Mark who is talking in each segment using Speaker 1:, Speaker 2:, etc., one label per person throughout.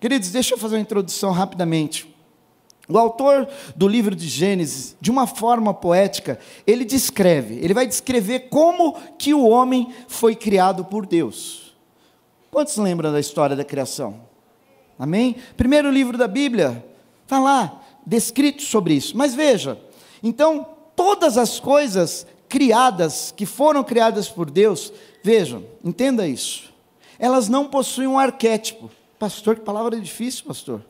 Speaker 1: Queridos, deixa eu fazer uma introdução rapidamente. O autor do livro de Gênesis, de uma forma poética, ele descreve, ele vai descrever como que o homem foi criado por Deus. Quantos lembram da história da criação? Amém? Primeiro livro da Bíblia, está lá, descrito sobre isso. Mas veja, então, todas as coisas criadas, que foram criadas por Deus, vejam, entenda isso, elas não possuem um arquétipo. Pastor, que palavra difícil, pastor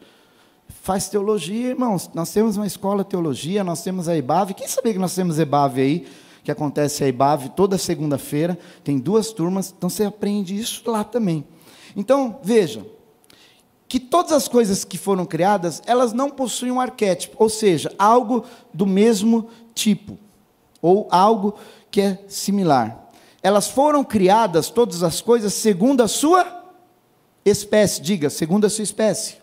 Speaker 1: faz teologia, irmãos. Nós temos uma escola de teologia, nós temos a EBAV. Quem sabia que nós temos EBAV aí? Que acontece a EBAV toda segunda-feira. Tem duas turmas, então você aprende isso lá também. Então, veja, que todas as coisas que foram criadas, elas não possuem um arquétipo, ou seja, algo do mesmo tipo, ou algo que é similar. Elas foram criadas, todas as coisas, segundo a sua espécie, diga, segundo a sua espécie.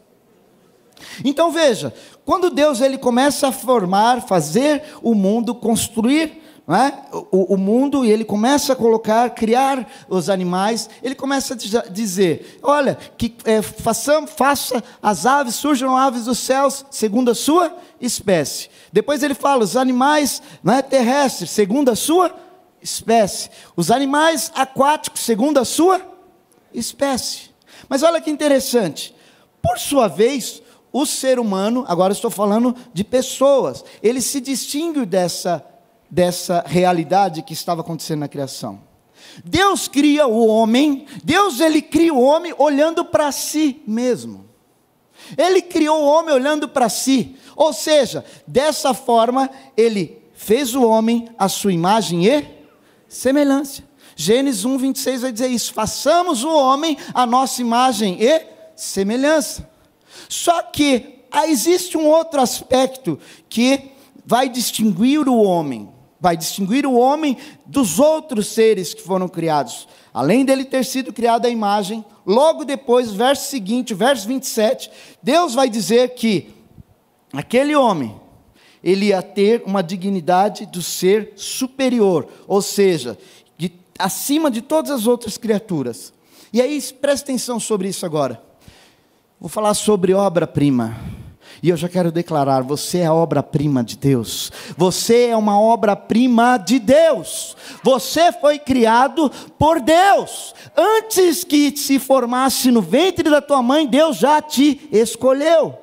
Speaker 1: Então veja, quando Deus ele começa a formar, fazer o mundo, construir é? o, o, mundo e ele começa a colocar, criar os animais, ele começa a dizer: olha, que é, façam, faça as aves, surjam aves dos céus, segundo a sua espécie. Depois ele fala: os animais é, terrestres, segundo a sua espécie. Os animais aquáticos, segundo a sua espécie. Mas olha que interessante. Por sua vez, o ser humano, agora estou falando de pessoas, ele se distingue dessa, dessa realidade que estava acontecendo na criação. Deus cria o homem, Deus ele cria o homem olhando para si mesmo. Ele criou o homem olhando para si, ou seja, dessa forma ele fez o homem a sua imagem e semelhança. Gênesis 1, 26 vai dizer isso: façamos o homem a nossa imagem e semelhança. Só que ah, existe um outro aspecto que vai distinguir o homem, vai distinguir o homem dos outros seres que foram criados. Além dele ter sido criado à imagem, logo depois, verso seguinte, verso 27, Deus vai dizer que aquele homem, ele ia ter uma dignidade do ser superior, ou seja, acima de todas as outras criaturas. E aí, preste atenção sobre isso agora. Vou falar sobre obra-prima. E eu já quero declarar: você é obra-prima de Deus. Você é uma obra-prima de Deus. Você foi criado por Deus. Antes que se formasse no ventre da tua mãe, Deus já te escolheu.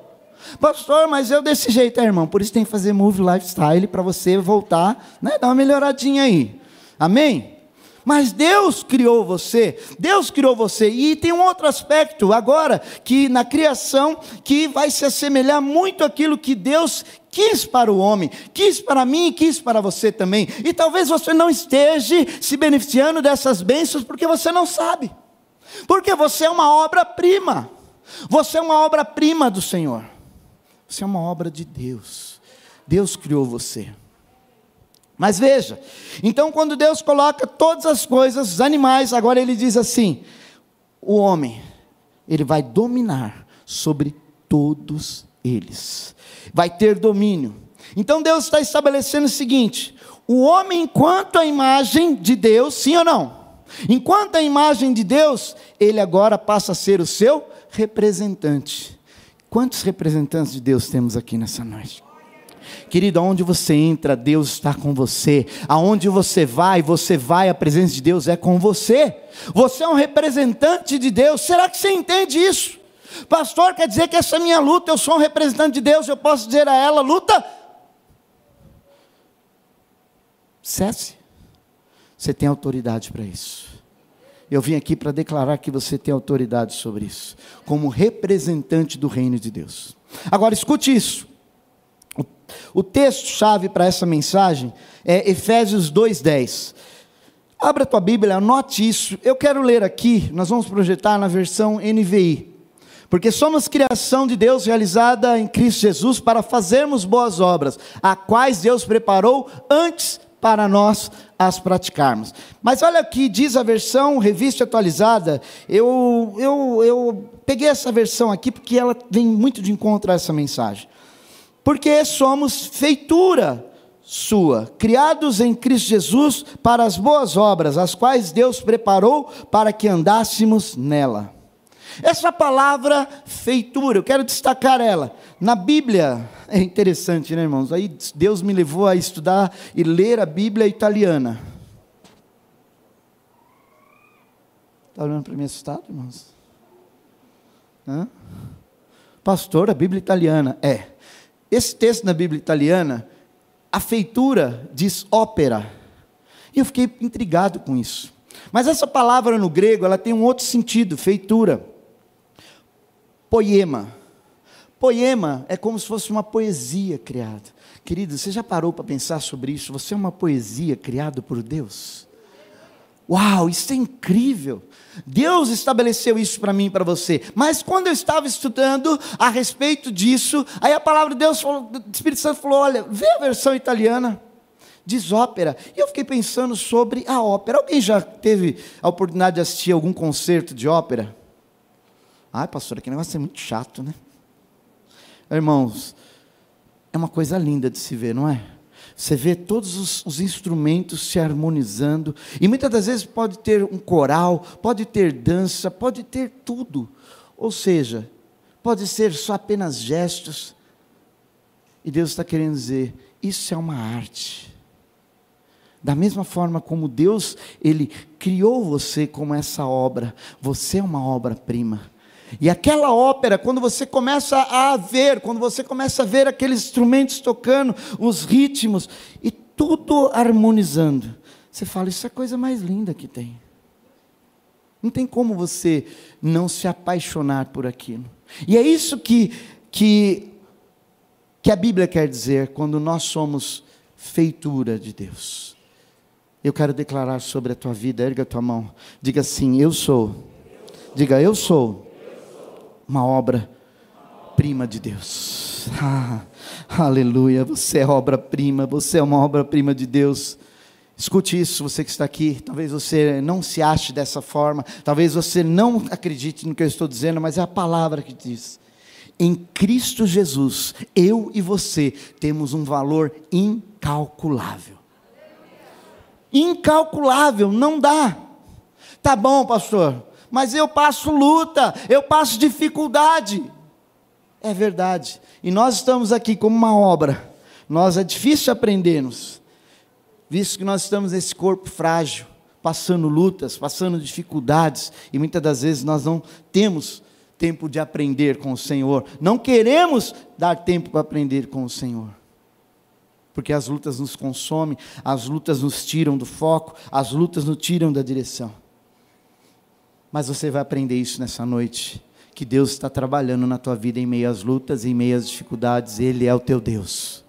Speaker 1: Pastor, mas eu desse jeito, é, irmão. Por isso tem que fazer move lifestyle para você voltar, né? Dar uma melhoradinha aí. Amém? Mas Deus criou você, Deus criou você. E tem um outro aspecto agora, que na criação, que vai se assemelhar muito àquilo que Deus quis para o homem, quis para mim e quis para você também. E talvez você não esteja se beneficiando dessas bênçãos porque você não sabe. Porque você é uma obra-prima. Você é uma obra-prima do Senhor. Você é uma obra de Deus. Deus criou você. Mas veja, então quando Deus coloca todas as coisas, os animais, agora ele diz assim: o homem, ele vai dominar sobre todos eles, vai ter domínio. Então Deus está estabelecendo o seguinte: o homem, enquanto a imagem de Deus, sim ou não? Enquanto a imagem de Deus, ele agora passa a ser o seu representante. Quantos representantes de Deus temos aqui nessa noite? Querido, aonde você entra, Deus está com você. Aonde você vai, você vai, a presença de Deus é com você. Você é um representante de Deus. Será que você entende isso? Pastor, quer dizer que essa é minha luta, eu sou um representante de Deus, eu posso dizer a ela: luta. Cesse. Você tem autoridade para isso. Eu vim aqui para declarar que você tem autoridade sobre isso, como representante do reino de Deus. Agora escute isso. O texto-chave para essa mensagem é Efésios 2,10. Abra a tua Bíblia, anote isso. Eu quero ler aqui, nós vamos projetar na versão NVI. Porque somos criação de Deus realizada em Cristo Jesus para fazermos boas obras, a quais Deus preparou antes para nós as praticarmos. Mas olha aqui, diz a versão revista atualizada. Eu, eu, eu peguei essa versão aqui porque ela vem muito de encontro a essa mensagem porque somos feitura sua, criados em Cristo Jesus para as boas obras, as quais Deus preparou para que andássemos nela. Essa palavra feitura, eu quero destacar ela. Na Bíblia, é interessante, né, irmãos? Aí Deus me levou a estudar e ler a Bíblia italiana. Está olhando para mim assustado, irmãos? Hã? Pastor, a Bíblia italiana. É. Esse texto na Bíblia italiana, a feitura diz ópera. E eu fiquei intrigado com isso. Mas essa palavra no grego, ela tem um outro sentido, feitura. Poema. Poema é como se fosse uma poesia criada. Querido, você já parou para pensar sobre isso? Você é uma poesia criada por Deus? Uau, isso é incrível! Deus estabeleceu isso para mim e para você. Mas quando eu estava estudando a respeito disso, aí a palavra de Deus, falou, o Espírito Santo falou: olha, vê a versão italiana. Diz ópera. E eu fiquei pensando sobre a ópera. Alguém já teve a oportunidade de assistir algum concerto de ópera? Ai, pastor, aquele negócio é muito chato, né? Irmãos, é uma coisa linda de se ver, não é? Você vê todos os, os, instrumentos se harmonizando, e muitas das vezes pode ter um coral, pode ter dança, pode ter tudo. Ou seja, pode ser só apenas gestos. E Deus está querendo dizer: isso é uma arte. Da mesma forma como Deus, Ele criou você como essa obra, você é uma obra-prima. E aquela ópera, quando você começa a ver, quando você começa a ver aqueles instrumentos tocando, os ritmos, e tudo harmonizando, você fala: Isso é a coisa mais linda que tem. Não tem como você não se apaixonar por aquilo. E é isso que, que, que a Bíblia quer dizer quando nós somos feitura de Deus. Eu quero declarar sobre a tua vida, erga a tua mão, diga assim: Eu sou. Diga, eu sou uma obra-prima de Deus. Ah, aleluia, você é obra-prima, você é uma obra-prima de Deus. Escute isso, você que está aqui. Talvez você não se ache dessa forma, talvez você não acredite no que eu estou dizendo, mas é a palavra que diz. Em Cristo Jesus, eu e você temos um valor incalculável. Incalculável, não dá. Tá bom, pastor mas eu passo luta, eu passo dificuldade. É verdade. E nós estamos aqui como uma obra. Nós é difícil aprendermos, visto que nós estamos nesse corpo frágil, passando lutas, passando dificuldades, e muitas das vezes nós não temos tempo de aprender com o Senhor, não queremos dar tempo para aprender com o Senhor. Porque as lutas nos consomem, as lutas nos tiram do foco, as lutas nos tiram da direção. Mas você vai aprender isso nessa noite. Que Deus está trabalhando na tua vida em meio às lutas, em meio às dificuldades. Ele é o teu Deus.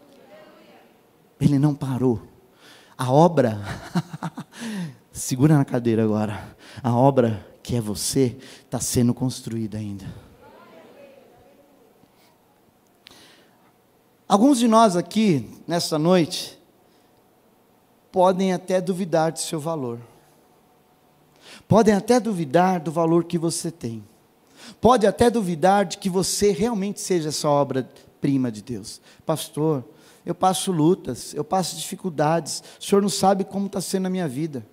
Speaker 1: Ele não parou. A obra, segura na cadeira agora. A obra que é você está sendo construída ainda. Alguns de nós aqui, nessa noite, podem até duvidar de seu valor podem até duvidar do valor que você tem. Pode até duvidar de que você realmente seja essa obra-prima de Deus. Pastor, eu passo lutas, eu passo dificuldades, o Senhor não sabe como está sendo a minha vida.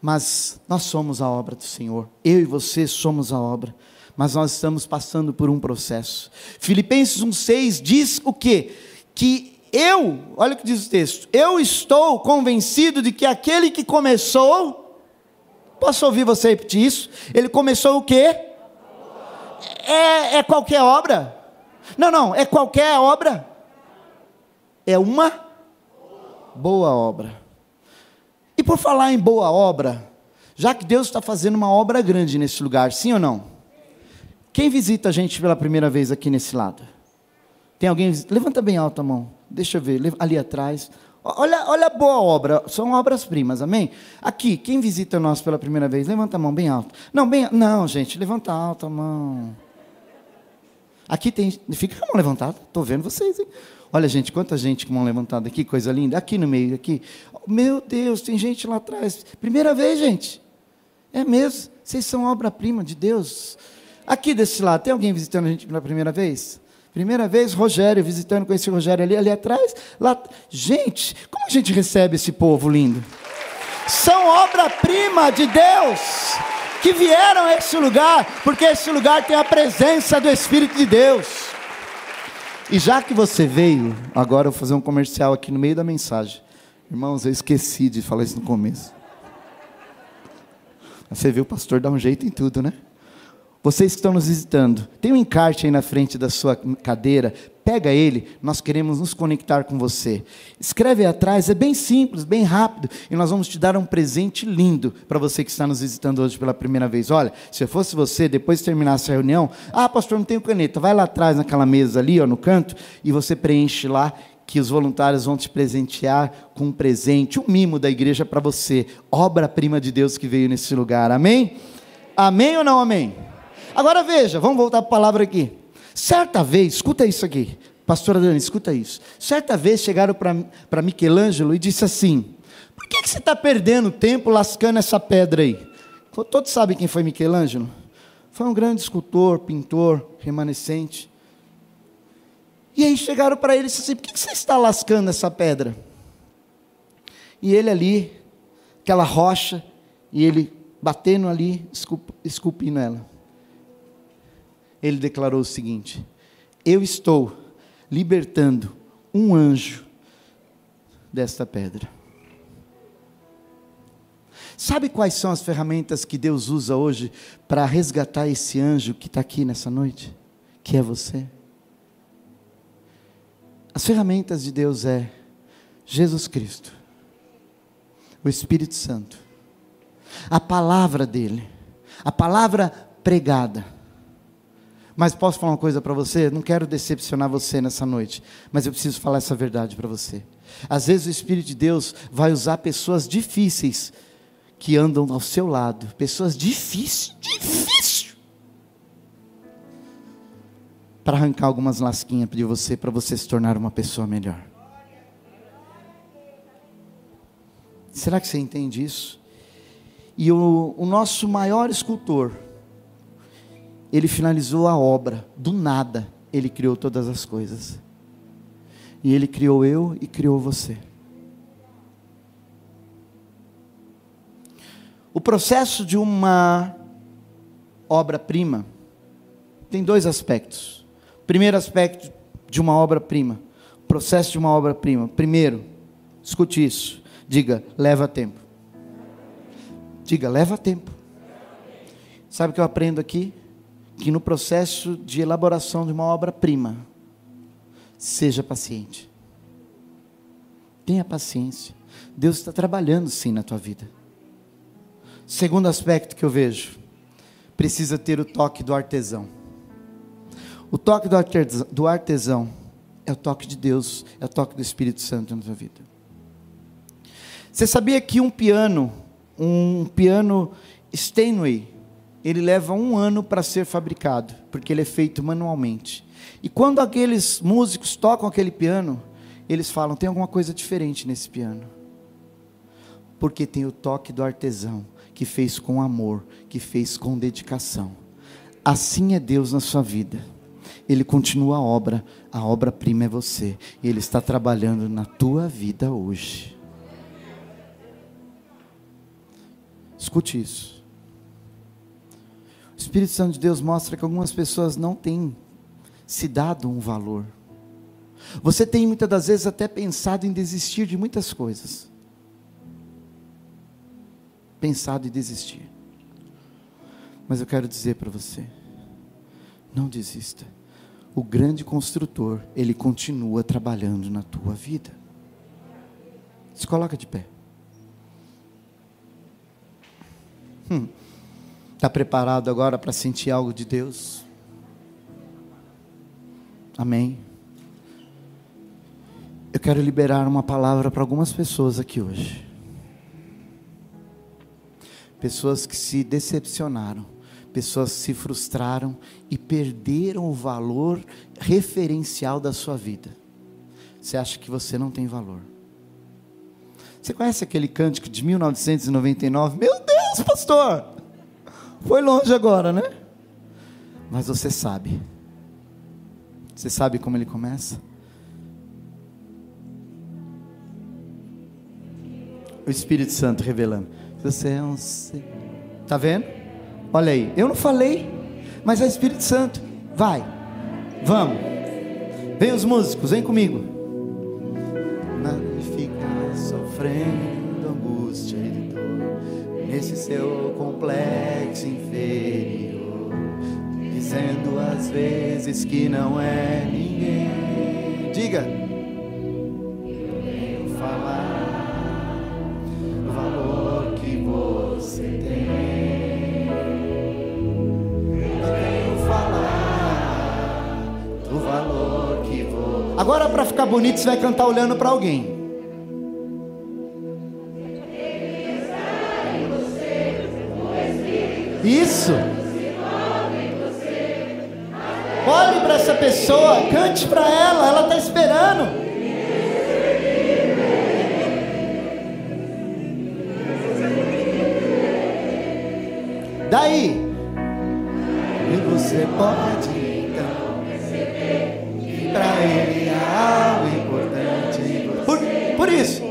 Speaker 1: Mas nós somos a obra do Senhor, eu e você somos a obra, mas nós estamos passando por um processo. Filipenses 1,6 diz o quê? Que eu, olha o que diz o texto, eu estou convencido de que aquele que começou, posso ouvir você repetir isso? Ele começou o quê? É, é qualquer obra? Não, não, é qualquer obra. É uma boa obra. E por falar em boa obra, já que Deus está fazendo uma obra grande nesse lugar, sim ou não? Quem visita a gente pela primeira vez aqui nesse lado? Tem alguém? Levanta bem alta a mão. Deixa eu ver, ali atrás. Olha, olha a boa obra, são obras-primas, amém? Aqui, quem visita nós pela primeira vez, levanta a mão bem alto. Não, bem, não, gente, levanta alta a mão. Aqui tem, fica com a mão levantada, estou vendo vocês, hein? Olha, gente, quanta gente com mão levantada aqui, coisa linda. Aqui no meio, aqui. Meu Deus, tem gente lá atrás. Primeira vez, gente. É mesmo, vocês são obra-prima de Deus. Aqui desse lado, tem alguém visitando a gente pela primeira vez? Primeira vez, Rogério, visitando com esse Rogério ali, ali atrás. Lá... Gente, como a gente recebe esse povo lindo? São obra-prima de Deus. que vieram a esse lugar, porque esse lugar tem a presença do Espírito de Deus. E já que você veio, agora eu vou fazer um comercial aqui no meio da mensagem. Irmãos, eu esqueci de falar isso no começo. Você viu o pastor dar um jeito em tudo, né? Vocês que estão nos visitando, tem um encarte aí na frente da sua cadeira, pega ele, nós queremos nos conectar com você. Escreve aí atrás, é bem simples, bem rápido, e nós vamos te dar um presente lindo para você que está nos visitando hoje pela primeira vez. Olha, se eu fosse você, depois de terminar essa reunião, ah, pastor, não tenho caneta, vai lá atrás naquela mesa ali, ó, no canto, e você preenche lá que os voluntários vão te presentear com um presente, um mimo da igreja para você, obra-prima de Deus que veio nesse lugar. Amém? Amém ou não amém? Agora veja, vamos voltar para a palavra aqui. Certa vez, escuta isso aqui, pastora Dani, escuta isso. Certa vez chegaram para Michelangelo e disse assim: Por que, que você está perdendo tempo lascando essa pedra aí? Todos sabem quem foi Michelangelo? Foi um grande escultor, pintor, remanescente. E aí chegaram para ele e disse assim: Por que, que você está lascando essa pedra? E ele ali, aquela rocha, e ele batendo ali, esculpindo ela ele declarou o seguinte: Eu estou libertando um anjo desta pedra. Sabe quais são as ferramentas que Deus usa hoje para resgatar esse anjo que está aqui nessa noite? Que é você? As ferramentas de Deus é Jesus Cristo, o Espírito Santo, a palavra dele, a palavra pregada mas posso falar uma coisa para você? Não quero decepcionar você nessa noite, mas eu preciso falar essa verdade para você. Às vezes o Espírito de Deus vai usar pessoas difíceis que andam ao seu lado, pessoas difíceis, difícil, para arrancar algumas lasquinhas de você, para você se tornar uma pessoa melhor. Será que você entende isso? E o, o nosso maior escultor, ele finalizou a obra, do nada, ele criou todas as coisas. E ele criou eu e criou você. O processo de uma obra-prima tem dois aspectos. Primeiro aspecto de uma obra-prima, processo de uma obra-prima. Primeiro, escute isso. Diga, leva tempo. Diga, leva tempo. Sabe o que eu aprendo aqui? Que no processo de elaboração de uma obra-prima, seja paciente. Tenha paciência. Deus está trabalhando sim na tua vida. Segundo aspecto que eu vejo, precisa ter o toque do artesão. O toque do artesão é o toque de Deus, é o toque do Espírito Santo na tua vida. Você sabia que um piano, um piano Steinway, ele leva um ano para ser fabricado, porque ele é feito manualmente. E quando aqueles músicos tocam aquele piano, eles falam: tem alguma coisa diferente nesse piano. Porque tem o toque do artesão, que fez com amor, que fez com dedicação. Assim é Deus na sua vida. Ele continua a obra, a obra-prima é você. Ele está trabalhando na tua vida hoje. Escute isso. Espírito Santo de Deus mostra que algumas pessoas não têm se dado um valor. Você tem muitas das vezes até pensado em desistir de muitas coisas. Pensado em desistir. Mas eu quero dizer para você: não desista. O grande construtor, ele continua trabalhando na tua vida. Se coloca de pé. Hum. Está preparado agora para sentir algo de Deus? Amém. Eu quero liberar uma palavra para algumas pessoas aqui hoje. Pessoas que se decepcionaram, pessoas que se frustraram e perderam o valor referencial da sua vida. Você acha que você não tem valor? Você conhece aquele cântico de 1999? Meu Deus, pastor! Foi longe agora, né? Mas você sabe. Você sabe como ele começa? O Espírito Santo revelando. Você é um. Está vendo? Olha aí, eu não falei, mas é o Espírito Santo. Vai, vamos. Vem os músicos, vem comigo. Não fica sofrendo angústia e dor nesse seu complexo inferior, dizendo às vezes que não é ninguém. Diga. Venho falar do valor que você tem. Eu venho falar do valor que você. Agora para ficar bonito você vai cantar olhando para alguém. Isso. Olhe para essa pessoa, cante para ela, ela está esperando. Daí, e você pode então perceber que para ele há algo importante. Por, por isso,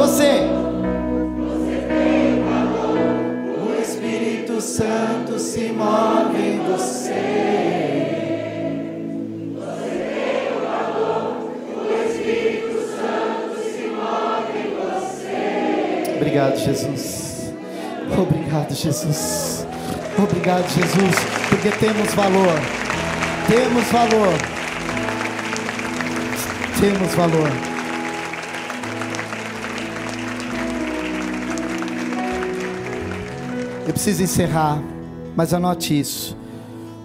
Speaker 1: que? Você. O Espírito Santo se move em você. Obrigado, Jesus. Obrigado, Jesus. Obrigado, Jesus, porque temos valor. Temos valor. Temos valor. Eu preciso encerrar, mas anote isso.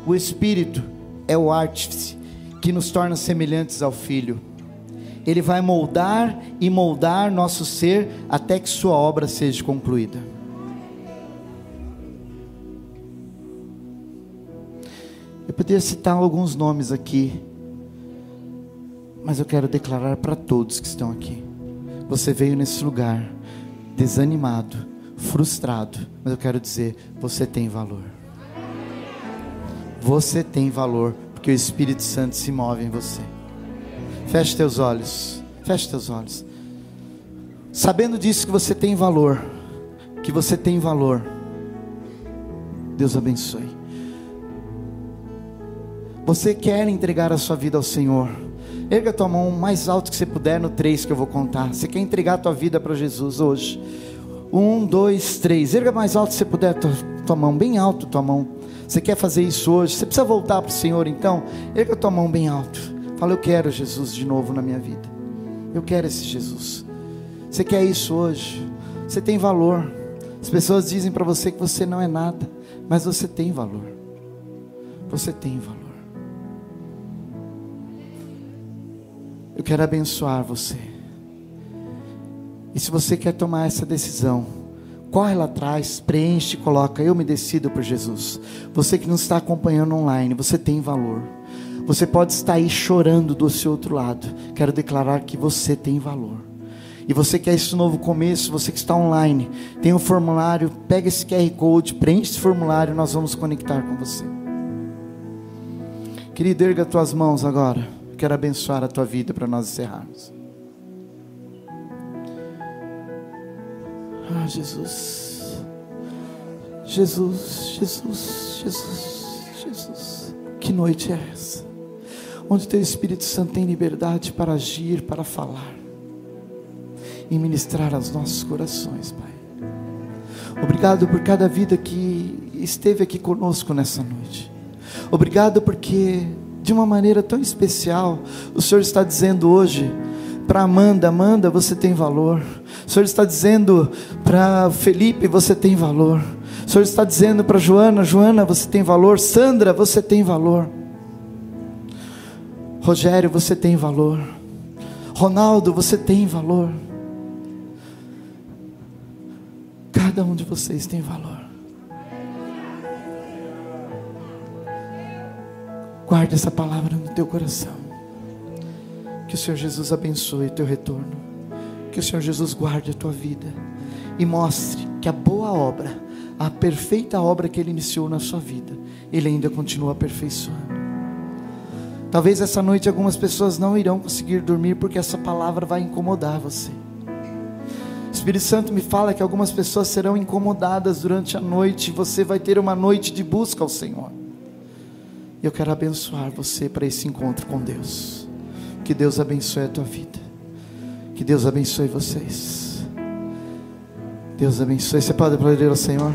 Speaker 1: O Espírito é o artífice que nos torna semelhantes ao Filho. Ele vai moldar e moldar nosso ser até que Sua obra seja concluída. Eu poderia citar alguns nomes aqui, mas eu quero declarar para todos que estão aqui. Você veio nesse lugar desanimado, frustrado, mas eu quero dizer: você tem valor. Você tem valor, porque o Espírito Santo se move em você. Feche teus olhos, feche teus olhos. Sabendo disso que você tem valor, que você tem valor. Deus abençoe. Você quer entregar a sua vida ao Senhor? Erga tua mão mais alto que você puder no três que eu vou contar. Você quer entregar a tua vida para Jesus hoje? Um, dois, três. Erga mais alto você puder tua, tua mão, bem alto tua mão. Você quer fazer isso hoje? Você precisa voltar para o Senhor então? Erga tua mão bem alto. Fala, eu quero Jesus de novo na minha vida. Eu quero esse Jesus. Você quer isso hoje? Você tem valor. As pessoas dizem para você que você não é nada, mas você tem valor. Você tem valor. Eu quero abençoar você. E se você quer tomar essa decisão, corre lá atrás, preenche, coloca, eu me decido por Jesus. Você que não está acompanhando online, você tem valor. Você pode estar aí chorando do seu outro lado. Quero declarar que você tem valor. E você quer esse novo começo, você que está online, tem um formulário, pega esse QR Code, preenche esse formulário, nós vamos conectar com você. Querido, erga as tuas mãos agora. Quero abençoar a tua vida para nós encerrarmos. Jesus. Jesus, Jesus, Jesus, Jesus. Que noite é essa? Onde teu Espírito Santo tem liberdade para agir, para falar e ministrar aos nossos corações, Pai. Obrigado por cada vida que esteve aqui conosco nessa noite. Obrigado porque, de uma maneira tão especial, o Senhor está dizendo hoje para Amanda: Amanda, você tem valor. O Senhor está dizendo para Felipe: você tem valor. O Senhor está dizendo para Joana: Joana, você tem valor. Sandra, você tem valor. Rogério, você tem valor. Ronaldo, você tem valor. Cada um de vocês tem valor. Guarde essa palavra no teu coração. Que o Senhor Jesus abençoe o teu retorno. Que o Senhor Jesus guarde a tua vida. E mostre que a boa obra, a perfeita obra que Ele iniciou na sua vida, Ele ainda continua aperfeiçoando. Talvez essa noite algumas pessoas não irão conseguir dormir porque essa palavra vai incomodar você. Espírito Santo me fala que algumas pessoas serão incomodadas durante a noite, você vai ter uma noite de busca ao Senhor. Eu quero abençoar você para esse encontro com Deus. Que Deus abençoe a tua vida. Que Deus abençoe vocês. Deus abençoe. Você pode aplaudir ao Senhor?